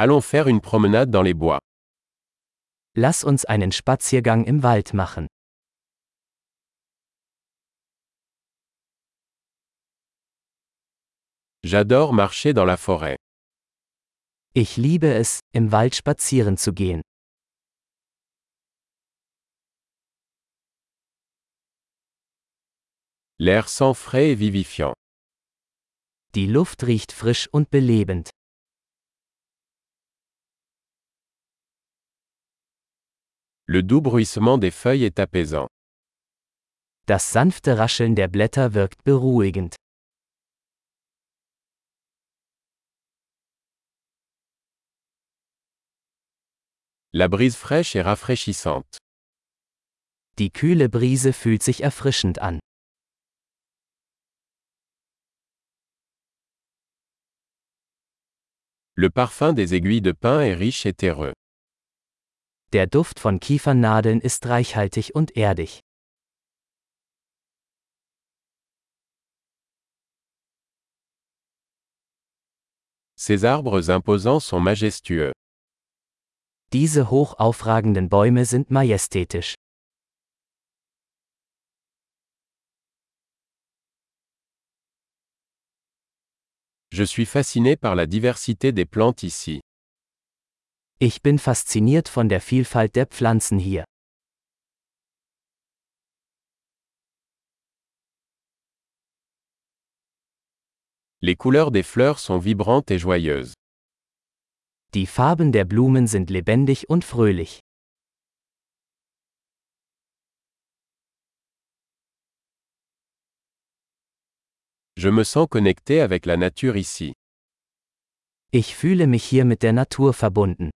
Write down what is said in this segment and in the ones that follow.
Allons faire une promenade dans les bois. Lass uns einen Spaziergang im Wald machen. J'adore marcher dans la forêt. Ich liebe es, im Wald spazieren zu gehen. L'air sent frais et vivifiant. Die Luft riecht frisch und belebend. Le doux bruissement des feuilles est apaisant. Das sanfte Rascheln der Blätter wirkt beruhigend. La brise fraîche est rafraîchissante. Die kühle Brise fühlt sich erfrischend an. Le parfum des aiguilles de pin est riche et terreux. Der Duft von Kiefernadeln ist reichhaltig und erdig. Ces arbres imposants sont majestueux. Diese hoch aufragenden Bäume sind majestätisch. Je suis fasciné par la diversité des plantes ici. Ich bin fasziniert von der Vielfalt der Pflanzen hier. Les couleurs des fleurs sont vibrantes et joyeuses. Die Farben der Blumen sind lebendig und fröhlich. Je me sens connecté avec la nature ici. Ich fühle mich hier mit der Natur verbunden.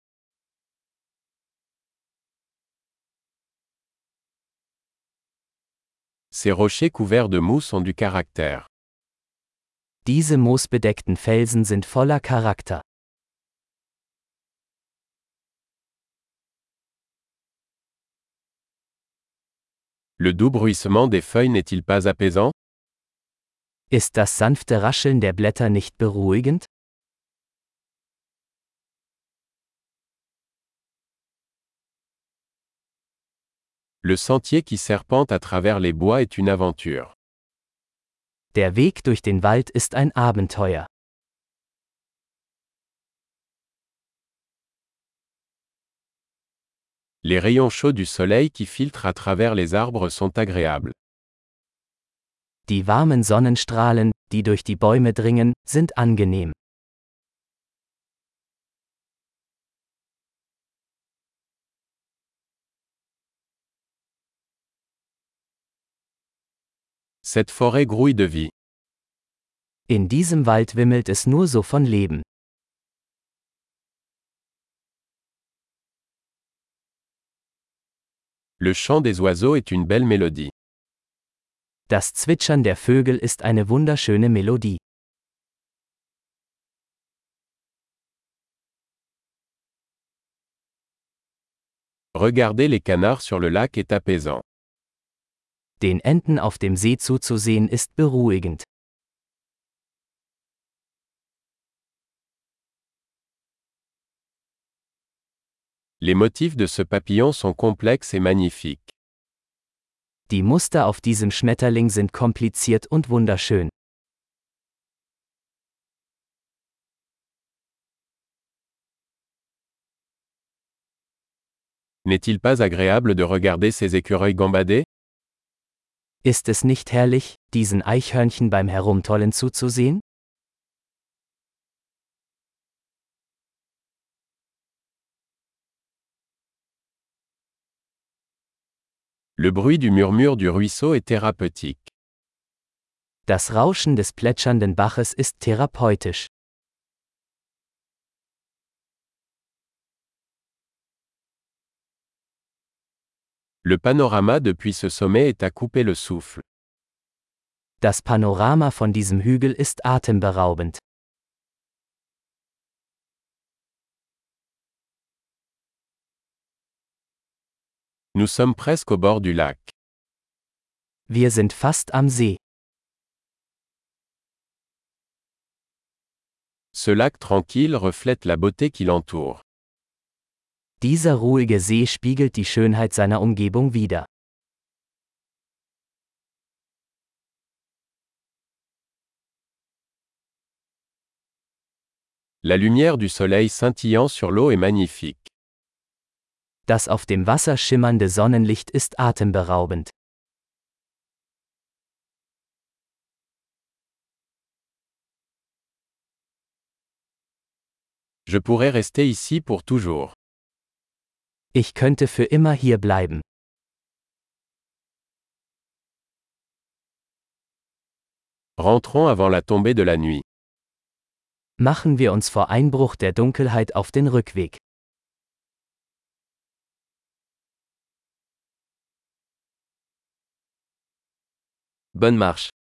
Ces rochers couverts de mousse ont du caractère. Diese moosbedeckten Felsen sind voller Charakter. Le doux bruissement des feuilles n'est-il pas apaisant? Ist das sanfte Rascheln der Blätter nicht beruhigend? Le sentier qui serpente à travers les bois est une aventure. Der Weg durch den Wald ist ein Abenteuer. Les rayons chauds du soleil qui filtrent à travers les arbres sont agréables. Die warmen Sonnenstrahlen, die durch die Bäume dringen, sind angenehm. Cette forêt grouille de vie. In diesem Wald wimmelt es nur so von Leben. Le chant des oiseaux est une belle mélodie. Das Zwitschern der Vögel ist eine wunderschöne Melodie. Regarder les canards sur le lac est apaisant. Den Enten auf dem See zuzusehen ist beruhigend. Les motifs de ce papillon sont complexes et magnifiques. Die Muster auf diesem Schmetterling sind kompliziert und wunderschön. N'est-il pas agréable de regarder ces écureuils gambader Ist es nicht herrlich, diesen Eichhörnchen beim Herumtollen zuzusehen? Le bruit du murmure du ruisseau est thérapeutique. Das Rauschen des plätschernden Baches ist therapeutisch. Le panorama depuis ce sommet est à couper le souffle. Das Panorama von diesem Hügel ist atemberaubend. Nous sommes presque au bord du lac. Wir sind fast am See. Ce lac tranquille reflète la beauté qui l'entoure. Dieser ruhige See spiegelt die Schönheit seiner Umgebung wider. La lumière du soleil scintillant sur l'eau est magnifique. Das auf dem Wasser schimmernde Sonnenlicht ist atemberaubend. Je pourrais rester ici pour toujours. Ich könnte für immer hier bleiben. Rentrons avant la tombée de la nuit. Machen wir uns vor Einbruch der Dunkelheit auf den Rückweg. Bonne marche.